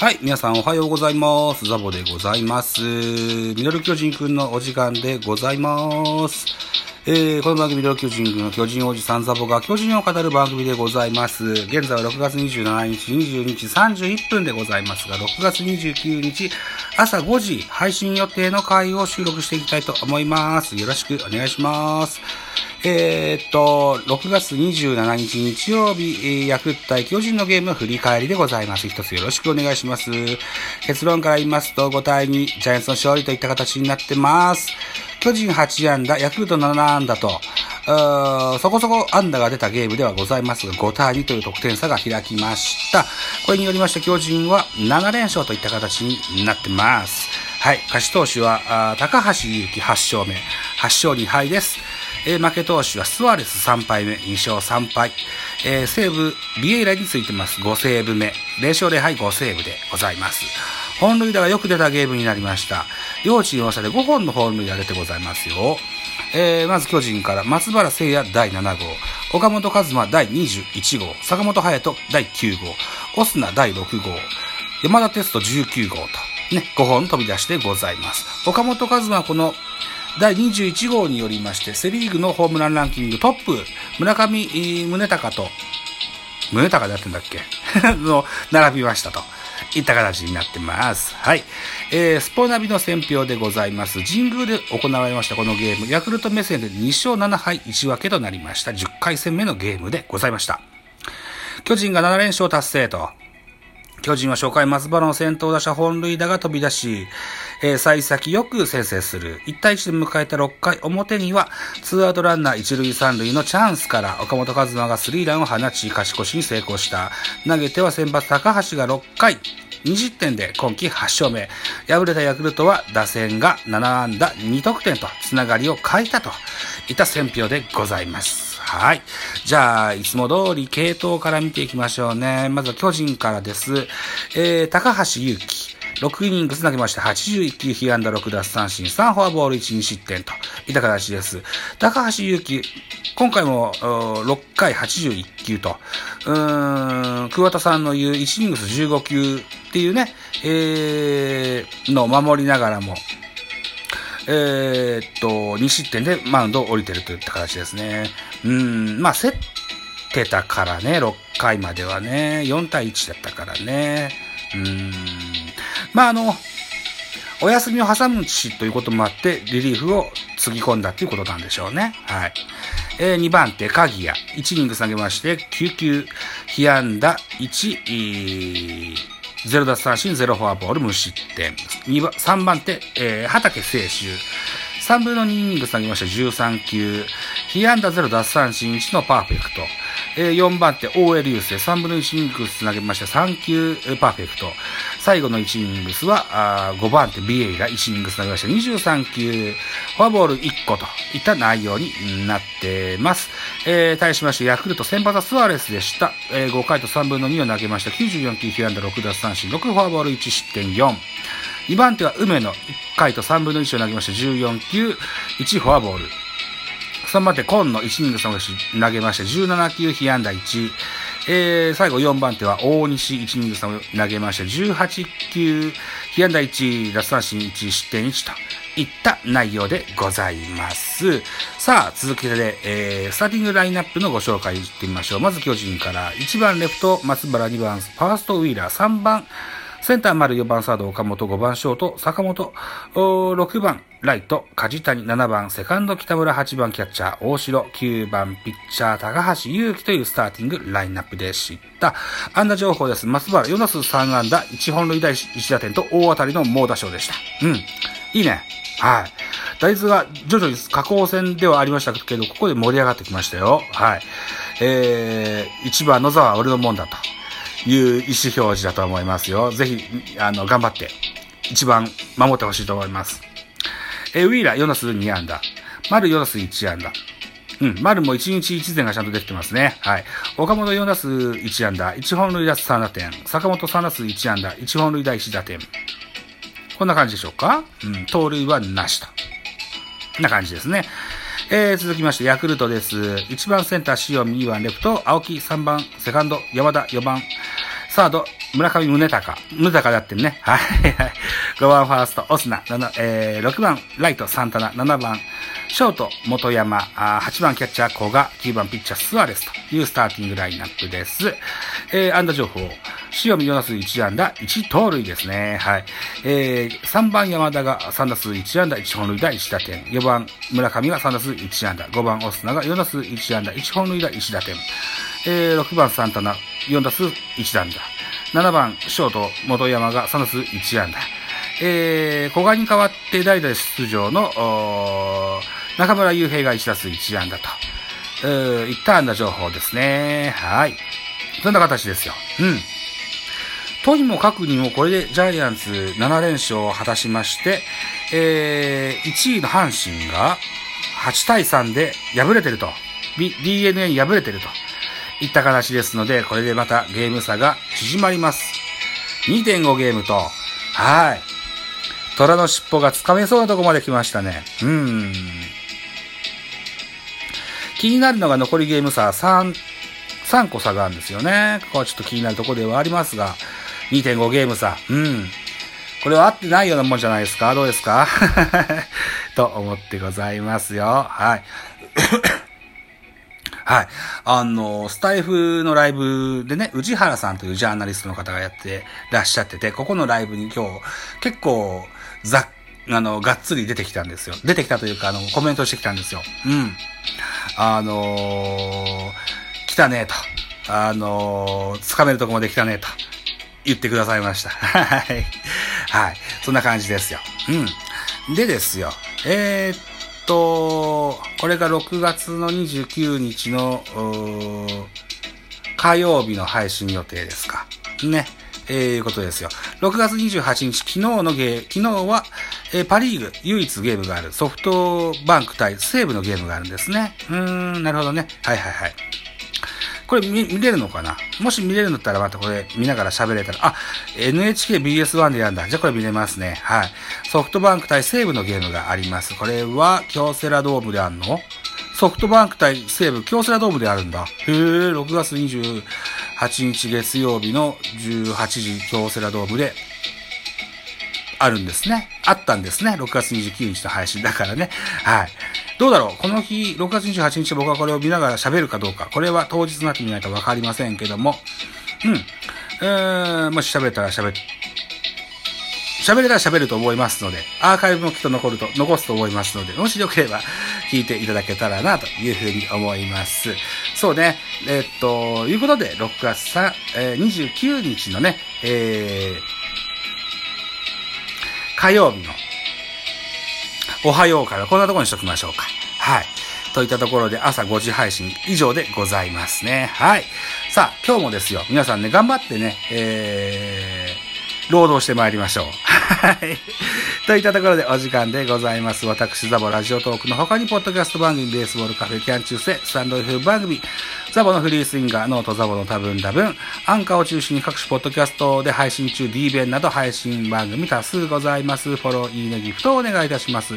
はい、皆さんおはようございます。ザボでございます。ミドル巨人くんのお時間でございます。えー、この番組では巨人軍の巨人おじさんザボが巨人を語る番組でございます。現在は6月27日、22日31分でございますが、6月29日朝5時配信予定の回を収録していきたいと思います。よろしくお願いします。えー、っと、6月27日日曜日、ヤクルト対巨人のゲーム振り返りでございます。一つよろしくお願いします。結論から言いますと、5対2、ジャイアンツの勝利といった形になってます。巨人8安打、ヤクルト7安打と、そこそこ安打が出たゲームではございますが、5対2という得点差が開きました。これによりまして巨人は7連勝といった形になってます。はい、勝ち投手は、高橋祐希8勝目、8勝2敗です。えー、負け投手はスワレス3敗目、2勝3敗。えー、西武、ビエイラについてます。5セーブ目。0勝0敗5セーブでございます。本塁打がよく出たゲームになりました。両チーム合わせて5本の本塁打出てございますよ。えー、まず巨人から松原聖也第7号、岡本和真第21号、坂本勇人第9号、オスナ第6号、山田哲人19号と、ね、5本飛び出してございます。岡本和真はこの第21号によりまして、セリーグのホームランランキングトップ、村上宗隆と、宗隆でやってんだっけ？の、並びましたと。いった形になってます。はい。えー、スポナビの選評でございます。神宮で行われましたこのゲーム、ヤクルト目線で2勝7敗1分けとなりました。10回戦目のゲームでございました。巨人が7連勝達成と。巨人は初回松原の先頭打者本塁打が飛び出し、えー、幸先よく先制する。1対1で迎えた6回表には、ツーアウトランナー1塁3塁のチャンスから岡本和真がスリーランを放ち、勝ち越しに成功した。投げては先発高橋が6回、2失点で今季8勝目。敗れたヤクルトは打線が7安打2得点とつながりを変えたといった選評でございます。はい。じゃあ、いつも通り系統から見ていきましょうね。まずは巨人からです。えー、高橋祐希。6イニングス投げまして、81球、被安打6奪三振、3フォアボール1、2失点といった形です。高橋祐希、今回も6回81球と、うーん、桑田さんの言う1イニングス15球っていうね、えー、の守りながらも、えー、っと、2失点でマウンドを降りてるといった形ですね。うん、まあ、競ってたからね、6回まではね、4対1だったからね。うん、まあ、あの、お休みを挟むしということもあって、リリーフをつぎ込んだっていうことなんでしょうね。はい。えー、2番手、鍵谷。1イニング下げまして、9球、被安打1、0奪三振、0フォアボール、無失点。番、3番手、えー、畑清修。3分の2イニング下げまして13球。被安打0奪三振1のパーフェクト。えー、4番手、OL 優勢、3分の1イニングス投げまして3球、パーフェクト。最後の1イニングスは、あ5番手、BA が1イニングス投げまして23球、フォアボール1個といった内容になってます。えー、対しまして、ヤクルト先発はスアレスでした。えー、5回と3分の2を投げました。94球、被安打6奪三振、6フォアボール1失点4。2番手は梅野、1回と3分の1を投げました。14球、1フォアボール。3番手、今野1イニング3投げまして、17球、被安打1。えー、最後4番手は大西1イニング投げまして、18球、被安打1、奪三振1、失点1といった内容でございます。さあ、続けて、えー、スターティングラインナップのご紹介いってみましょう。まず巨人から、1番レフト、松原2番、ファーストウィーラー、3番、センター丸4番サード岡本5番ショート坂本6番ライト梶谷7番セカンド北村8番キャッチャー大城9番ピッチャー高橋祐希というスターティングラインナップでした。安打情報です。松原4打数3安打1本塁打1打点と大当たりの猛打賞でした。うん。いいね。はい。大豆が徐々に下降線ではありましたけど、ここで盛り上がってきましたよ。はい。えー、1番野沢は俺のもんだと。いう意思表示だと思いますよ。ぜひ、あの、頑張って、一番守ってほしいと思います。えウィーラー4打数2安打。丸4打数1安打。うん、丸も1日1前がちゃんとできてますね。はい。岡本4打数1安打、1本塁打3打点。坂本3打数1安打、1本塁打1打点。こんな感じでしょうか？うん、盗塁はなしと。こんな感じですね。えー、続きまして、ヤクルトです。1番センター、塩見2番レフト、青木3番、セカンド、山田4番、サード、村上宗隆。宗隆だってね。はい。5番ファースト、オスナ。えー、6番ライト、サンタナ。7番ショート、元山。8番キャッチャー、古賀。9番ピッチャー、スアレスというスターティングラインナップです。えー、安打情報。塩見4打数1安打、1盗塁ですね。はい。えー、3番山田が3打数1安打、1本塁打、1打点。4番村上が3打数1安打。5番オスナが4打数1安打、1本塁打、1打点。えー、6番サンタナ、4打数1安打。7番、ショート、元山が3打数1安打。えー、小賀に代わって代打出場の、中村雄平が1打数1安打と、えー、いった安打情報ですね。はい。そんな形ですよ。うん。とにもかくにもこれでジャイアンツ7連勝を果たしまして、えー、1位の阪神が8対3で敗れてると。DNA に敗れてると。いった形ですので、これでまたゲーム差が縮まります。2.5ゲームと、はい。虎の尻尾がつかめそうなとこまで来ましたね。うん。気になるのが残りゲーム差3、3個差があるんですよね。ここはちょっと気になるところではありますが、2.5ゲーム差。うん。これは合ってないようなもんじゃないですか？どうですか？と思ってございますよ。はい。はい。あの、スタイフのライブでね、宇治原さんというジャーナリストの方がやってらっしゃってて、ここのライブに今日、結構、ざあの、がっつり出てきたんですよ。出てきたというか、あの、コメントしてきたんですよ。うん。あのー、来たね、と。あのー、掴めるとこまで来たね、と。言ってくださいました。はい。はい。そんな感じですよ。うん。でですよ。えー、っと、これが6月の29日の、火曜日の配信予定ですか。ね。えー、いうことですよ。6月28日、昨日のゲー、昨日は、えー、パリーグ、唯一ゲームがある、ソフトバンク対西武のゲームがあるんですね。うーん、なるほどね。はいはいはい。これ見見れるのかな？もし見れるんだったらまたこれ見ながら喋れたら、あ、NHKBS1 でやんだ。じゃあこれ見れますね。はい。ソフトバンク対西武のゲームがあります。これは京セラドームであんの？ソフトバンク対西武、京セラドームであるんだ。へえ、6月28 8日月曜日の18時京セラドームであるんですね。あったんですね。6月29日の配信だからね。はい。どうだろう？この日、6月28日僕はこれを見ながら喋るかどうか。これは当日になってみないとわかりませんけども。うん。えー、もし喋ったら喋っ、喋れたら喋ると思いますので、アーカイブもきっと残ると、残すと思いますので、もしよければ聞いていただけたらな、というふうに思います。そうね。えー、っと、いうことで、6月3、えー、29日のね、えー、火曜日のおはようからこんなところにしときましょうか。はい。といったところで朝5時配信以上でございますね。はい。さあ、今日もですよ。皆さんね、頑張ってね、えー、労働してまいりましょう。はい。といったところでお時間でございます。私、ザボラジオトークの他に、ポッドキャスト番組、ベースボールカフェキャン中世、スタンド F 番組、ザボのフリースインガー、ノートザボの多分多分、アンカーを中心に各種ポッドキャストで配信中、D 弁など配信番組多数ございます。フォロー、いいね、ギフトをお願いいたします。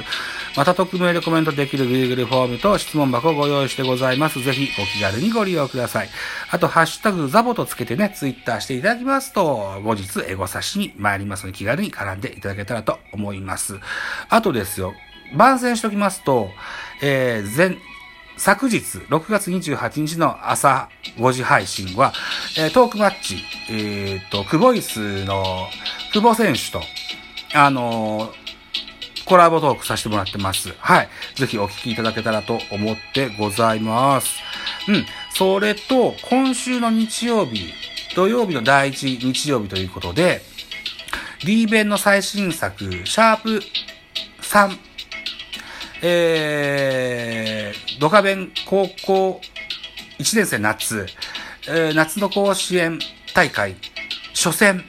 また、匿名でコメントできる Google フォームと質問箱をご用意してございます。ぜひ、お気軽にご利用ください。あと、ハッシュタグザボとつけてね、ツイッターしていただきますと、後日エゴ差しに参りますので、気軽に絡んでいただけたらと思います。あとですよ、番宣しときますと、えー、前、昨日、6月28日の朝5時配信は、えー、トークマッチ、えっ、ー、と、クボイスの久保選手と、あのー、コラボトークさせてもらってます。はい。ぜひお聞きいただけたらと思ってございます。うん。それと、今週の日曜日、土曜日の第一日曜日ということで、D 弁の最新作、シャープ3、えー、ドカベン高校1年生夏、えー、夏の甲子園大会初戦、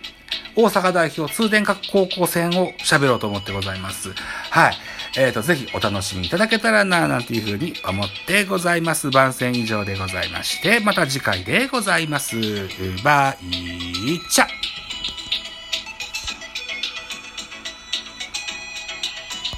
大阪代表通電閣高校戦を喋ろうと思ってございます。はい。えっ、ー、と、ぜひお楽しみいただけたらな、なんていうふうに思ってございます。番宣以上でございまして、また次回でございます。バイチャ